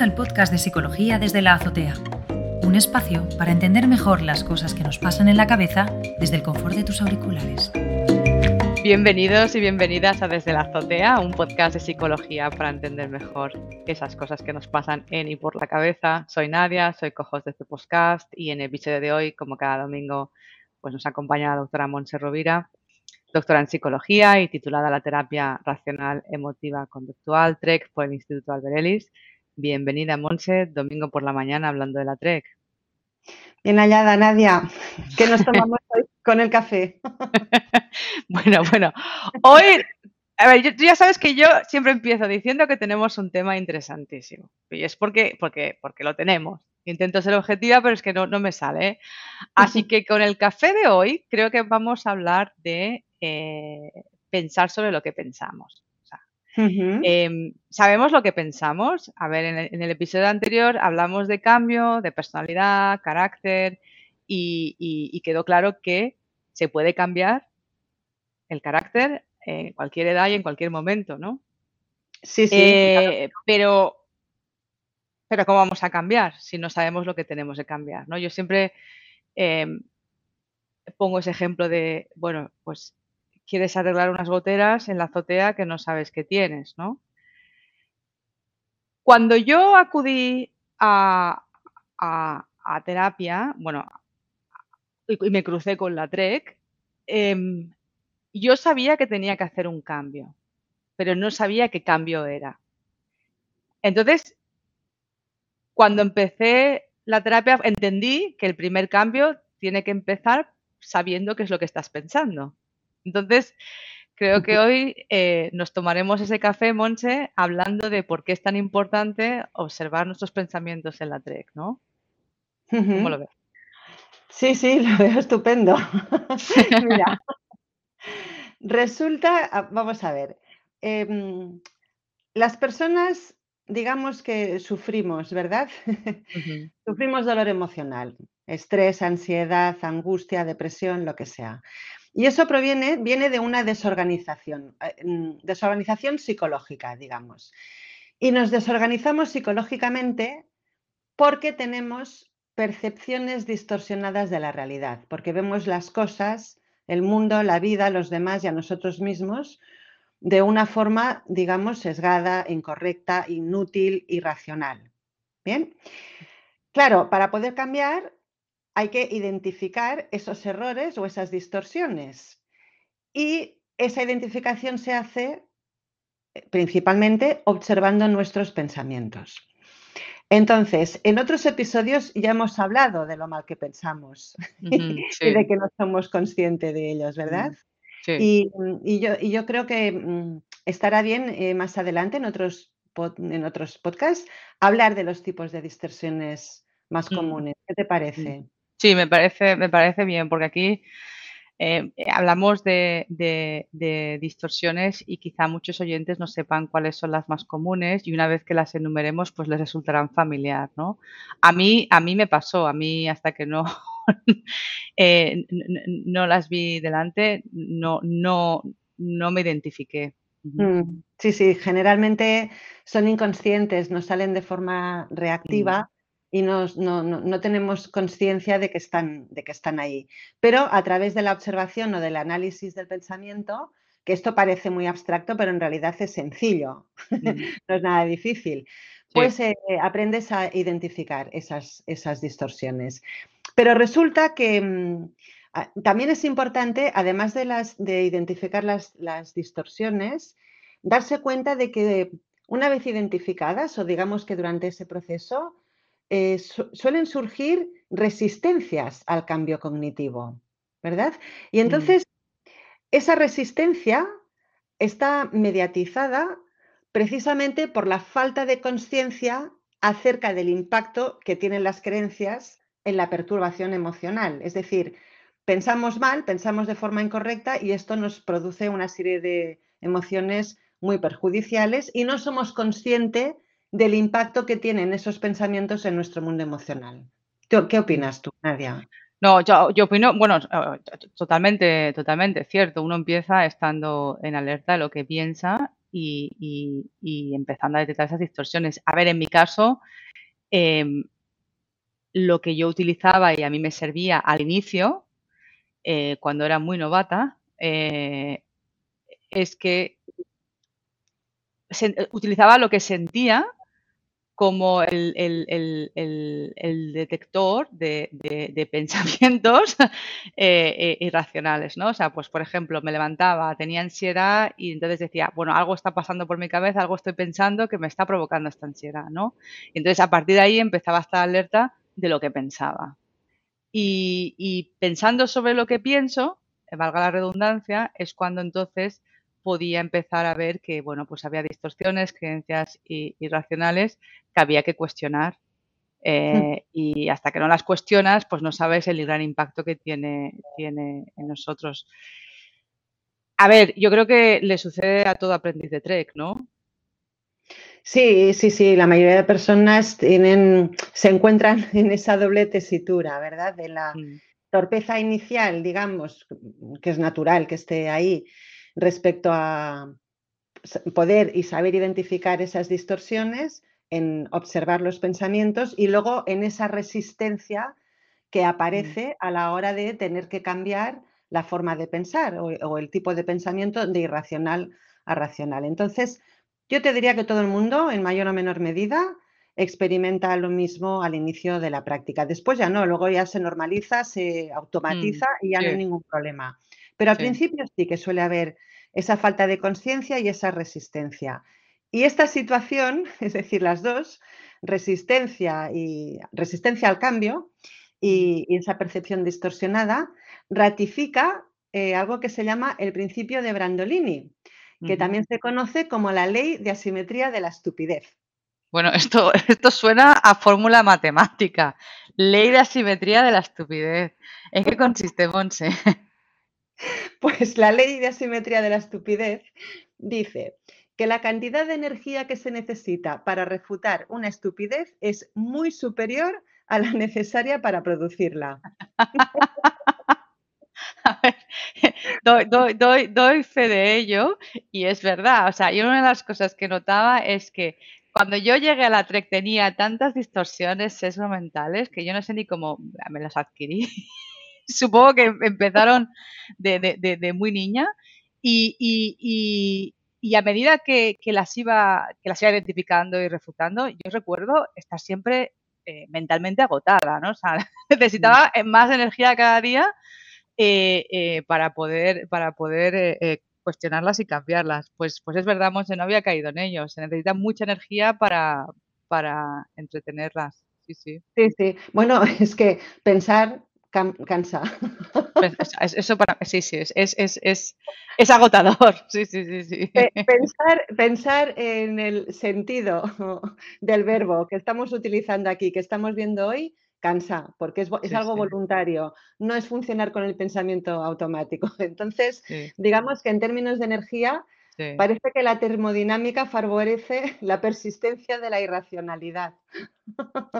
Al podcast de Psicología desde la Azotea, un espacio para entender mejor las cosas que nos pasan en la cabeza desde el confort de tus auriculares. Bienvenidos y bienvenidas a Desde la Azotea, un podcast de psicología para entender mejor esas cosas que nos pasan en y por la cabeza. Soy Nadia, soy cojos de este podcast y en el episodio de hoy, como cada domingo, pues nos acompaña la doctora Montse Rovira, doctora en psicología y titulada La terapia racional emotiva conductual, TREC, por el Instituto Albert Bienvenida, Monse, domingo por la mañana hablando de la TREC. Bien hallada, Nadia. ¿Qué nos tomamos hoy con el café? bueno, bueno. Hoy, a ver, tú ya sabes que yo siempre empiezo diciendo que tenemos un tema interesantísimo. Y es porque, porque, porque lo tenemos. Intento ser objetiva, pero es que no, no me sale. ¿eh? Así que con el café de hoy creo que vamos a hablar de eh, pensar sobre lo que pensamos. Em, sabemos lo que pensamos. A ver, en el, episodio anterior hablamos de cambio, de personalidad, carácter y, quedó claro que se puede cambiar el carácter en cualquier edad y en cualquier momento, ¿no? Sí, sí. Eh, pero, pero ¿cómo vamos a cambiar si no sabemos lo que tenemos que cambiar? ¿no? Yo siempre em, pongo ese ejemplo de, bueno, pues quieres arreglar unas goteras en la azotea que no sabes que tienes, ¿no? Cuando yo acudí a, terapia, bueno, y, me crucé con la TREC, em, yo sabía que tenía que hacer un cambio, pero no sabía qué cambio era. Entonces, cuando empecé la terapia, entendí que el primer cambio tiene que empezar sabiendo qué es lo que estás pensando. Entonces, creo que hoy eh, nos tomaremos ese café, Monche, hablando de por qué es tan importante observar nuestros pensamientos en la TREC, ¿no? ¿Cómo lo ves? Sí, sí, lo veo estupendo. Mira, resulta, ah, vamos a ver, em, las personas, digamos que sufrimos, ¿verdad? Sufrimos dolor emocional, estrés, ansiedad, angustia, depresión, lo que sea. Y eso proviene, viene de una desorganización, eh, mm, desorganización psicológica, digamos. Y nos desorganizamos psicológicamente porque tenemos percepciones distorsionadas de la realidad, porque vemos las cosas, el mundo, la vida, los demás y a nosotros mismos de una forma, digamos, sesgada, incorrecta, inútil, irracional. Bien. Claro, para poder cambiar hay que identificar esos errores o esas distorsiones. Y esa identificación se hace eh, principalmente observando nuestros pensamientos. Entonces, en otros episodios ya hemos hablado de lo mal que pensamos y de que no somos conscientes de ellos, ¿verdad? Y, yo, creo que mm, estará bien eh, más adelante en otros, en otros podcasts hablar de los tipos de distorsiones más mm. comunes. ¿Qué te parece? Sí, me parece, me parece bien, porque aquí eh, hablamos de, distorsiones y quizá muchos oyentes no sepan cuáles son las más comunes y una vez que las enumeremos, pues les resultarán familiar, ¿no? A mí, a mí me pasó, a mí hasta que no, eh, no las vi delante, no, no, no me identifiqué. Mm, sí, sí, generalmente son inconscientes, no salen de forma reactiva y no, tenemos conciencia de, que están, de que están ahí. Pero a través de la observación o del análisis del pensamiento, que esto parece muy abstracto, pero en realidad es sencillo, no es nada difícil, pues eh, aprendes a identificar esas, esas distorsiones. Pero resulta que mm, también es importante, además de, las, de identificar las, las distorsiones, darse cuenta de que una vez identificadas, o digamos que durante ese proceso, eh, suelen surgir resistencias al cambio cognitivo, ¿verdad? Y mm. entonces, esa resistencia está mediatizada precisamente por la falta de conciencia acerca del impacto que tienen las creencias en la perturbación emocional. Es decir, pensamos mal, pensamos de forma incorrecta y esto nos produce una serie de emociones muy perjudiciales y no somos conscientes del impacto que tienen esos pensamientos en nuestro mundo emocional. ¿Qué opinas tú, Nadia? No, yo, opino, bueno, eh, totalmente, totalmente cierto. Uno empieza estando en alerta de lo que piensa y, empezando a detectar esas distorsiones. A ver, en mi caso, em, lo que yo utilizaba y a mí me servía al inicio, eh, cuando era muy novata, eh, es que utilizaba lo que sentía como el, detector de, pensamientos eh, eh, irracionales, ¿no? O sea, pues por ejemplo, me levantaba, tenía ansiedad y entonces decía, bueno, algo está pasando por mi cabeza, algo estoy pensando que me está provocando esta ansiedad, ¿no? Y entonces a partir de ahí empezaba a estar alerta de lo que pensaba. Y, y pensando sobre lo que pienso, valga la redundancia, es cuando entonces podía empezar a ver que, bueno, pues había distorsiones, creencias irracionales que había que cuestionar. Hmm. Eh, y hasta que no las cuestionas, pues no sabes el gran impacto que tiene, tiene en nosotros. A ver, yo creo que le sucede a todo aprendiz de Trek, ¿no? Sí, sí, sí, la mayoría de personas tienen, se encuentran en esa doble tesitura, ¿verdad? De la hmm. torpeza inicial, digamos, que es natural que esté ahí, respecto a poder y saber identificar esas distorsiones, en observar los pensamientos y luego en esa resistencia que mm. aparece a la hora de tener que cambiar la forma de pensar o, el tipo de pensamiento de irracional a racional. Entonces, yo te diría que todo el mundo, en mayor o menor medida, experimenta lo mismo al inicio de la práctica. Después ya no, luego ya se normaliza, se automatiza mm, y ya no hay ningún problema. Pero al principio sí que suele haber esa falta de conciencia y esa resistencia. Y esta situación, es decir, las dos, resistencia y resistencia al cambio y, esa percepción distorsionada, ratifica eh, algo que se llama el principio de Brandolini, que también se conoce como la ley de asimetría de la estupidez. Bueno, esto, esto suena a fórmula matemática. Ley de asimetría de la estupidez. ¿En qué consiste, Monse? Pues la ley de asimetría de la estupidez dice que la cantidad de energía que se necesita para refutar una estupidez es muy superior a la necesaria para producirla. doy, fe de ello y es verdad. O sea, y una de las cosas que notaba es que cuando yo llegué a la TREC tenía tantas distorsiones sesgo mentales que yo no sé ni cómo me las adquirí. Supongo que empezaron de, muy niña y, a medida que, las iba, que las iba identificando y refutando, yo recuerdo estar siempre eh, mentalmente agotada, ¿no? O sea, necesitaba más energía cada día eh, eh, para poder, para poder cuestionarlas y cambiarlas. Pues, pues es verdad, Monse, no había caído en ello. Se necesita mucha energía para, para entretenerlas. Sí, sí. Sí, sí. Bueno, es que pensar cansa. Pues, eso para sí, sí, es, es, es, es, agotador. Sí, sí, sí, sí. Pensar, pensar en el sentido del verbo que estamos utilizando aquí, que estamos viendo hoy, cansa, porque es, es algo voluntario, no es funcionar con el pensamiento automático. Entonces, digamos que en términos de energía, Parece que la termodinámica favorece la persistencia de la irracionalidad.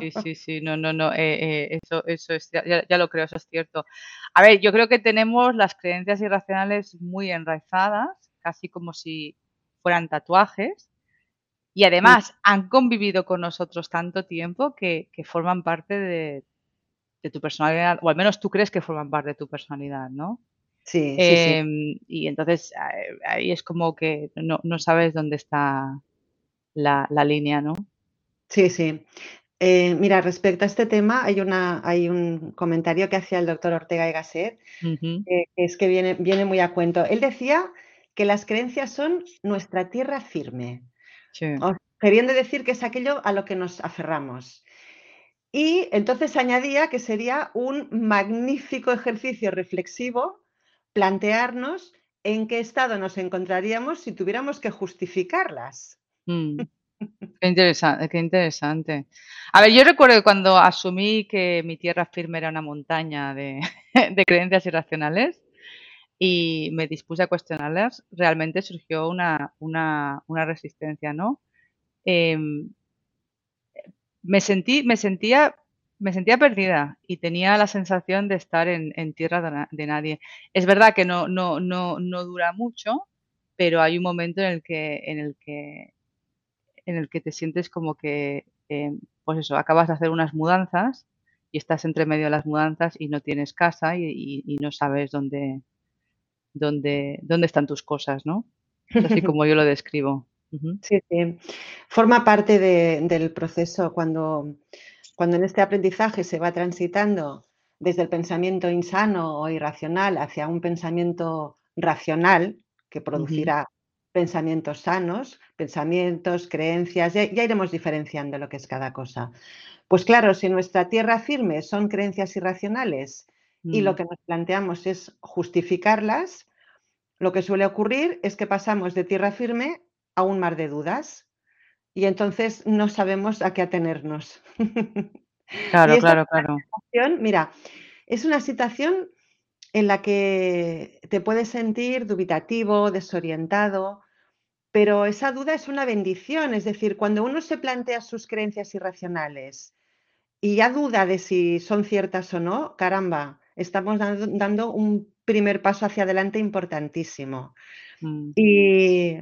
Sí, sí, sí, no, no, no, eh, eh, eso, eso es, ya, lo creo, eso es cierto. A ver, yo creo que tenemos las creencias irracionales muy enraizadas, casi como si fueran tatuajes, y además han convivido con nosotros tanto tiempo que, forman parte de, de tu personalidad, o al menos tú crees que forman parte de tu personalidad, ¿no? Sí, sí, em, Y entonces ahí es como que no, sabes dónde está la, línea, ¿no? Sí, sí. Eh, mira, respecto a este tema, hay, una, hay un comentario que hacía el doctor Ortega y Gasset, que es que viene, viene muy a cuento. Él decía que las creencias son nuestra tierra firme, queriendo decir que es aquello a lo que nos aferramos. Y entonces añadía que sería un magnífico ejercicio reflexivo plantearnos en qué estado nos encontraríamos si tuviéramos que justificarlas. Mm. Qué interesante, qué interesante. A ver, yo recuerdo que cuando asumí que mi tierra firme era una montaña de, creencias irracionales y me dispuse a cuestionarlas, realmente surgió una, resistencia, ¿no? Em, me, sentí, me sentía me sentía perdida y tenía la sensación de estar en, tierra de, nadie. Es verdad que no, no, no, no dura mucho, pero hay un momento en el que, en el que, en el que te sientes como que, eh, pues eso, acabas de hacer unas mudanzas y estás entre medio de las mudanzas y no tienes casa y, no sabes dónde, dónde, dónde están tus cosas, ¿no? Así como yo lo describo. Sí, sí. Forma parte del proceso cuando, cuando en este aprendizaje se va transitando desde el pensamiento insano o irracional hacia un pensamiento racional que producirá pensamientos sanos, pensamientos, creencias, ya, iremos diferenciando lo que es cada cosa. Pues claro, si nuestra tierra firme son creencias irracionales y lo mm. que nos planteamos es justificarlas, lo que suele ocurrir es que pasamos de tierra firme a un mar de dudas y entonces no sabemos a qué atenernos. Claro, claro, claro. Mira, es una situación en la que te puedes sentir dubitativo, desorientado, pero esa duda es una bendición, es decir, cuando uno se plantea sus creencias irracionales y ya duda de si son ciertas o no, caramba, estamos dando, un primer paso hacia adelante importantísimo. Mm. Y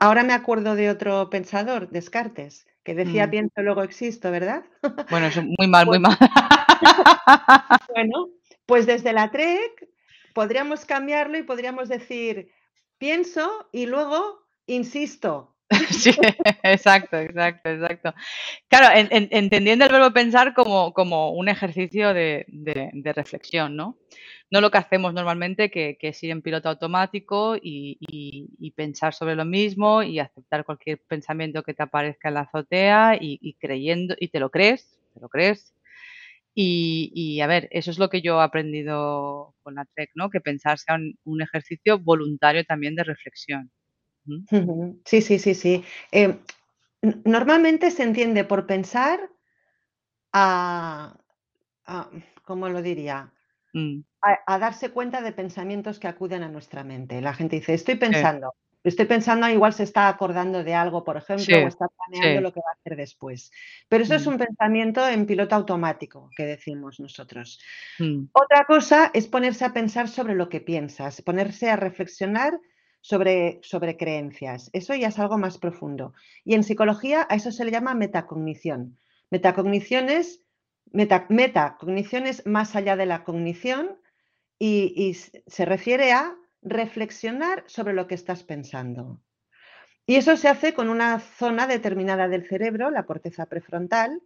ahora me acuerdo de otro pensador, Descartes, que decía mm. pienso, luego existo, ¿verdad? Bueno, es muy mal, muy pues mal. bueno, pues desde la TREC podríamos cambiarlo y podríamos decir pienso y luego insisto. Sí, exacto, exacto, exacto. Claro, entendiendo el verbo pensar como, como un ejercicio de, reflexión, ¿no? No lo que hacemos normalmente, que, es ir en piloto automático y, pensar sobre lo mismo y aceptar cualquier pensamiento que te aparezca en la azotea y, creyendo, y te lo crees, te lo crees. Y, a ver, eso es lo que yo he aprendido con la TREC, ¿no? Que pensar sea un ejercicio voluntario también de reflexión. Sí, sí, sí, sí. Eh, normalmente se entiende por pensar a, ¿cómo lo diría? Mm. A, darse cuenta de pensamientos que acuden a nuestra mente. La gente dice, estoy pensando, estoy pensando, igual se está acordando de algo, por ejemplo, o está planeando lo que va a hacer después. Pero eso es mm. un pensamiento en piloto automático, que decimos nosotros. Mm. Otra cosa es ponerse a pensar sobre lo que piensas, ponerse a reflexionar sobre, sobre creencias. Eso ya es algo más profundo. Y en psicología a eso se le llama metacognición. Metacognición es, metacognición es más allá de la cognición y, se refiere a reflexionar sobre lo que estás pensando. Y eso se hace con una zona determinada del cerebro, la corteza prefrontal,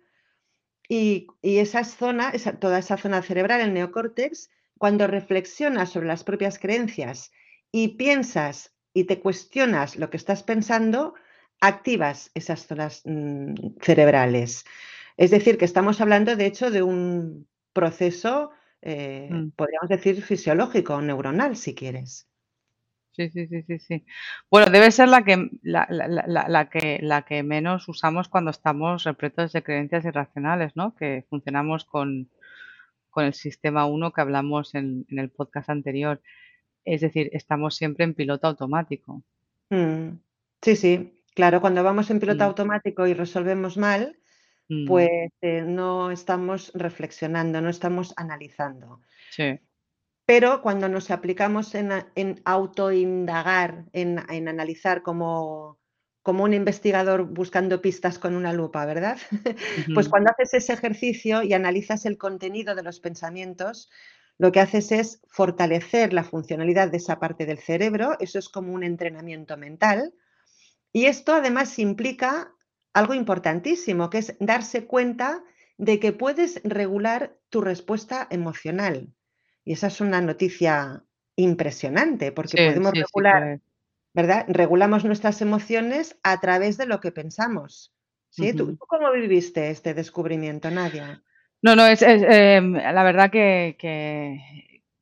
y, y esa zona, toda esa zona cerebral, el neocórtex, cuando reflexionas sobre las propias creencias y piensas y te cuestionas lo que estás pensando, activas esas zonas mm, cerebrales. Es decir, que estamos hablando, de hecho, de un proceso, eh, mm. podríamos decir, fisiológico, neuronal, si quieres. Sí, sí, sí, sí, sí. Bueno, debe ser la que, la, que, la que menos usamos cuando estamos repletos de creencias irracionales, ¿no? Que funcionamos con, el sistema 1 que hablamos en, en el podcast anterior. Es decir, estamos siempre en piloto automático. Mm, sí, sí, claro, cuando vamos en piloto automático y resolvemos mal, mm. pues eh, no estamos reflexionando, no estamos analizando. Sí. Pero cuando nos aplicamos en, en autoindagar, en, analizar como, como un investigador buscando pistas con una lupa, ¿verdad? Pues cuando haces ese ejercicio y analizas el contenido de los pensamientos, lo que haces es fortalecer la funcionalidad de esa parte del cerebro, eso es como un entrenamiento mental, y esto además implica algo importantísimo, que es darse cuenta de que puedes regular tu respuesta emocional. Y esa es una noticia impresionante, porque podemos regular, ¿verdad? Regulamos nuestras emociones a través de lo que pensamos. ¿Sí? ¿Tú, cómo viviste este descubrimiento, Nadia? No, no, es, em, la verdad que,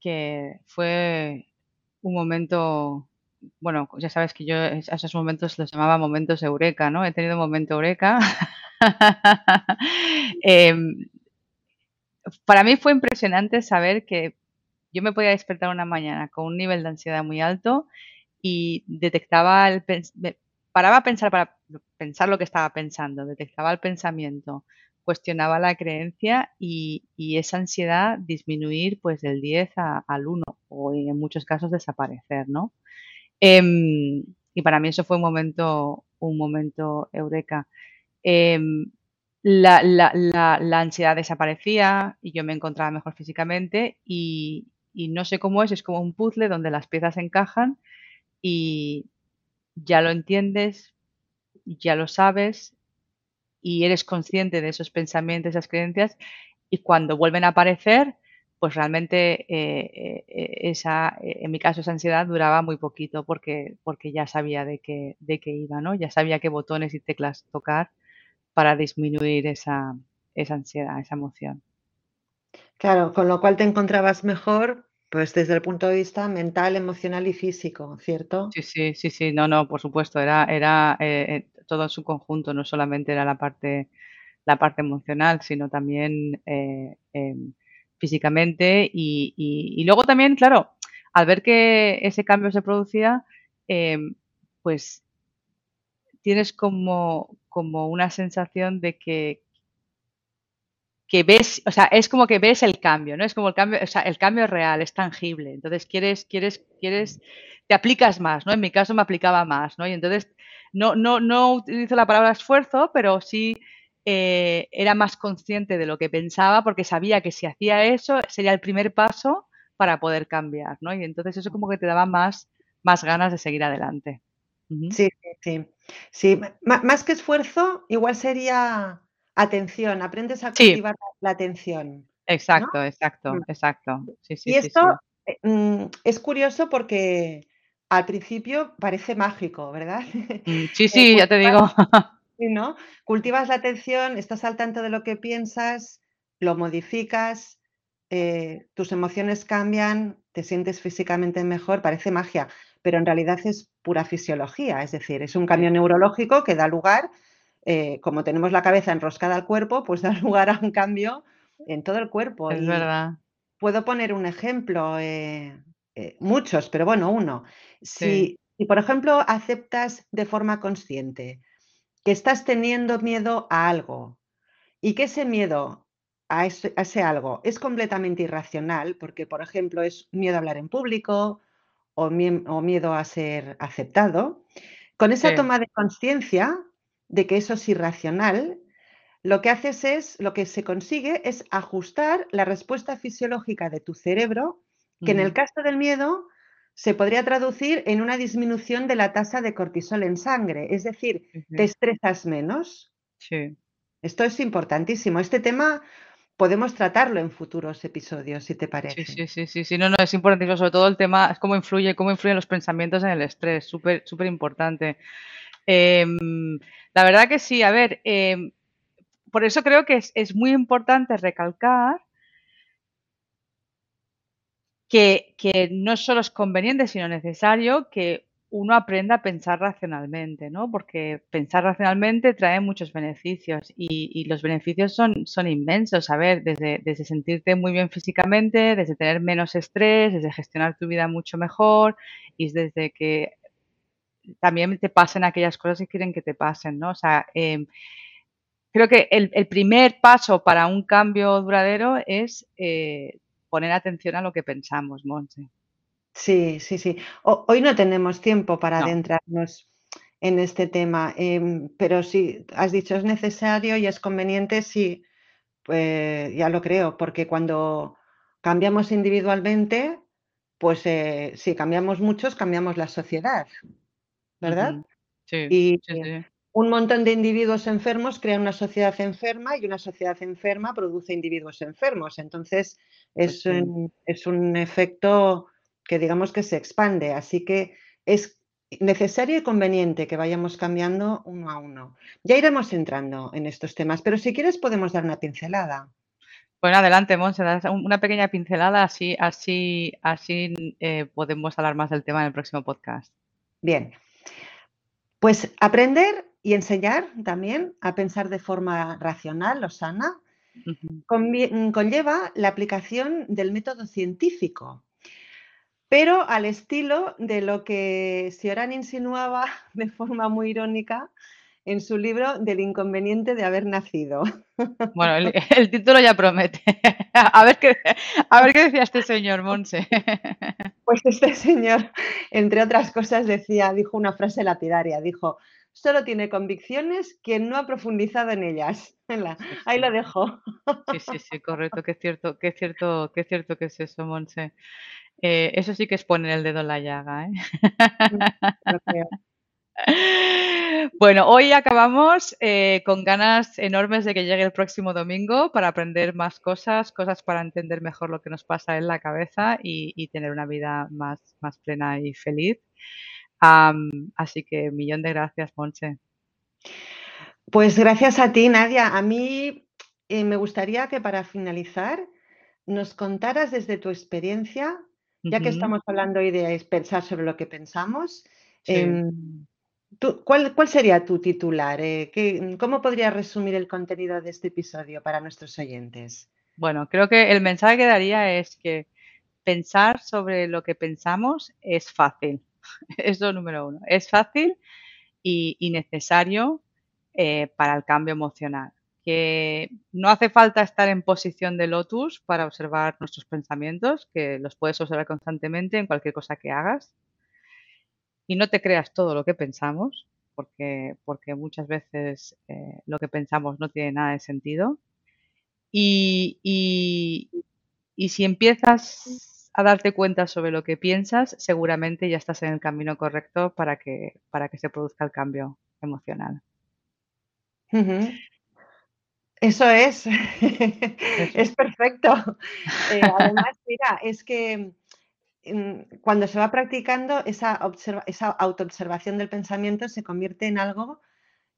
que, fue un momento, bueno, ya sabes que yo a esos momentos los llamaba momentos eureka, ¿no? He tenido un momento eureka. Em, para mí fue impresionante saber que yo me podía despertar una mañana con un nivel de ansiedad muy alto y detectaba el paraba a pensar para pensar lo que estaba pensando, detectaba el pensamiento, cuestionaba la creencia y, esa ansiedad disminuir pues del 10 al 1 o en muchos casos desaparecer, ¿no? Em, y para mí eso fue un momento, un momento eureka. Em, la, la, ansiedad desaparecía y yo me encontraba mejor físicamente y, y, no sé cómo es, es como un puzzle donde las piezas encajan y ya lo entiendes, ya lo sabes y eres consciente de esos pensamientos, esas creencias y cuando vuelven a aparecer, pues realmente eh, eh, esa, en mi caso esa ansiedad duraba muy poquito porque, porque ya sabía de qué, de qué iba, ¿no? Ya sabía qué botones y teclas tocar para disminuir esa, esa ansiedad, esa emoción. Claro, con lo cual te encontrabas mejor, pues desde el punto de vista mental, emocional y físico, ¿cierto? Sí, sí, sí, sí, no, no, por supuesto, era, era eh, todo en su conjunto, no solamente era la parte, la parte emocional, sino también eh, em, físicamente y, y, luego también, claro, al ver que ese cambio se producía, em, pues tienes como, como una sensación de que, que ves, o sea, es como que ves el cambio, ¿no? Es como el cambio, o sea, el cambio es real, es tangible. Entonces quieres, quieres, quieres, te aplicas más, ¿no? En mi caso me aplicaba más, ¿no? Y entonces no, no, no utilizo la palabra esfuerzo, pero sí eh, era más consciente de lo que pensaba porque sabía que si hacía eso sería el primer paso para poder cambiar, ¿no? Y entonces eso como que te daba más, más ganas de seguir adelante. Sí, sí, sí. más que esfuerzo, igual sería atención, aprendes a cultivar la atención. Exacto, exacto, mm. exacto. y esto eh, mm, es curioso porque al principio parece mágico, ¿verdad? Mm, sí, sí, ya te digo. ¿no? Cultivas la atención, estás al tanto de lo que piensas, lo modificas, eh, tus emociones cambian, te sientes físicamente mejor, parece magia, pero en realidad es pura fisiología, es decir, es un cambio neurológico que da lugar, eh, como tenemos la cabeza enroscada al cuerpo, pues da lugar a un cambio en todo el cuerpo. Es verdad. Puedo poner un ejemplo, eh, muchos, pero bueno, uno. Si, si, por ejemplo, aceptas de forma consciente que estás teniendo miedo a algo y que ese miedo a ese, algo es completamente irracional, porque, por ejemplo, es miedo a hablar en público o, miedo a ser aceptado, con esa toma de conciencia de que eso es irracional, lo que haces es, lo que se consigue es ajustar la respuesta fisiológica de tu cerebro, que en el caso del miedo se podría traducir en una disminución de la tasa de cortisol en sangre, es decir, te estresas menos. Sí. Esto es importantísimo. Este tema podemos tratarlo en futuros episodios, si te parece. Sí, sí, sí, sí, no, no, es importantísimo, sobre todo el tema es cómo influye, cómo influyen los pensamientos en el estrés, súper, súper importante. Em, la verdad que sí, a ver, em, por eso creo que es, es muy importante recalcar que, no solo es conveniente, sino necesario que uno aprenda a pensar racionalmente, ¿no? Porque pensar racionalmente trae muchos beneficios y, los beneficios son, son inmensos. A ver, desde, desde, sentirte muy bien físicamente, desde tener menos estrés, desde gestionar tu vida mucho mejor y desde que también te pasen aquellas cosas que quieren que te pasen, ¿no? O sea, em, creo que el, primer paso para un cambio duradero es eh, poner atención a lo que pensamos, Monse. Sí, sí, sí. hoy no tenemos tiempo para adentrarnos en este tema, em, pero sí, has dicho es necesario y es conveniente, sí, pues ya lo creo, porque cuando cambiamos individualmente, pues eh, si cambiamos muchos, cambiamos la sociedad, ¿verdad? Sí, sí, sí un montón de individuos enfermos crean una sociedad enferma y una sociedad enferma produce individuos enfermos. Entonces, es, un, es un efecto que digamos que se expande. Así que es necesario y conveniente que vayamos cambiando uno a uno. Ya iremos entrando en estos temas, pero si quieres podemos dar una pincelada. Bueno, adelante, Monse, una pequeña pincelada, así, así, así eh, podemos hablar más del tema en el próximo podcast. Bien, pues aprender y enseñar también a pensar de forma racional o sana conlleva la aplicación del método científico, pero al estilo de lo que Sioran insinuaba de forma muy irónica en su libro del inconveniente de haber nacido. Bueno, el, título ya promete. A ver, qué, a ver qué decía este señor, Monse. Pues este señor, entre otras cosas, decía, dijo una frase lapidaria, dijo, solo tiene convicciones quien no ha profundizado en ellas. Ahí lo dejo. Sí, sí, sí, correcto, que es cierto, que es cierto, que es cierto que es eso, Monse. Eh, eso sí que es poner el dedo en la llaga, ¿eh? Bueno, hoy acabamos eh, con ganas enormes de que llegue el próximo domingo para aprender más cosas, cosas para entender mejor lo que nos pasa en la cabeza y, tener una vida más, más plena y feliz. Así que millón de gracias, Monse. Pues gracias a ti, Nadia. A mí eh, me gustaría que para finalizar nos contaras desde tu experiencia, ya que estamos hablando hoy de pensar sobre lo que pensamos. Em, cuál, sería tu titular? Eh, ¿Cómo podrías resumir el contenido de este episodio para nuestros oyentes? Bueno, creo que el mensaje que daría es que pensar sobre lo que pensamos es fácil. Eso número uno. Es fácil y, necesario eh, para el cambio emocional. Que no hace falta estar en posición de lotus para observar nuestros pensamientos, que los puedes observar constantemente en cualquier cosa que hagas y no te creas todo lo que pensamos, porque, porque muchas veces eh, lo que pensamos no tiene nada de sentido. Y, y, si empiezas a darte cuenta sobre lo que piensas, seguramente ya estás en el camino correcto para que, para que se produzca el cambio emocional. Eso es, es perfecto. Eh, además, mira, es que cuando se va practicando, esa, esa autoobservación del pensamiento se convierte en algo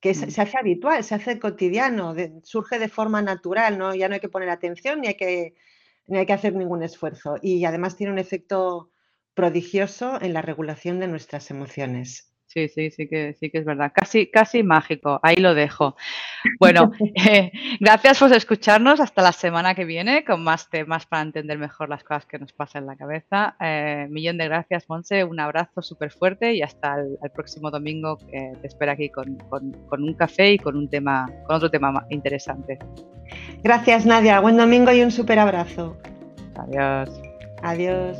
que se, mm. hace habitual, se hace cotidiano, surge de forma natural, ¿no? ya no hay que poner atención ni hay que, ni hay que hacer ningún esfuerzo. Y además tiene un efecto prodigioso en la regulación de nuestras emociones. Sí, sí, sí que, sí que es verdad. Casi, casi mágico. Ahí lo dejo. Bueno, eh, gracias por escucharnos. Hasta la semana que viene con más temas para entender mejor las cosas que nos pasan en la cabeza. Eh, millón de gracias, Monse. Un abrazo súper fuerte y hasta el, próximo domingo que te espero aquí con, con un café y con un tema, con otro tema interesante. Gracias, Nadia. Buen domingo y un súper abrazo. Adiós. Adiós.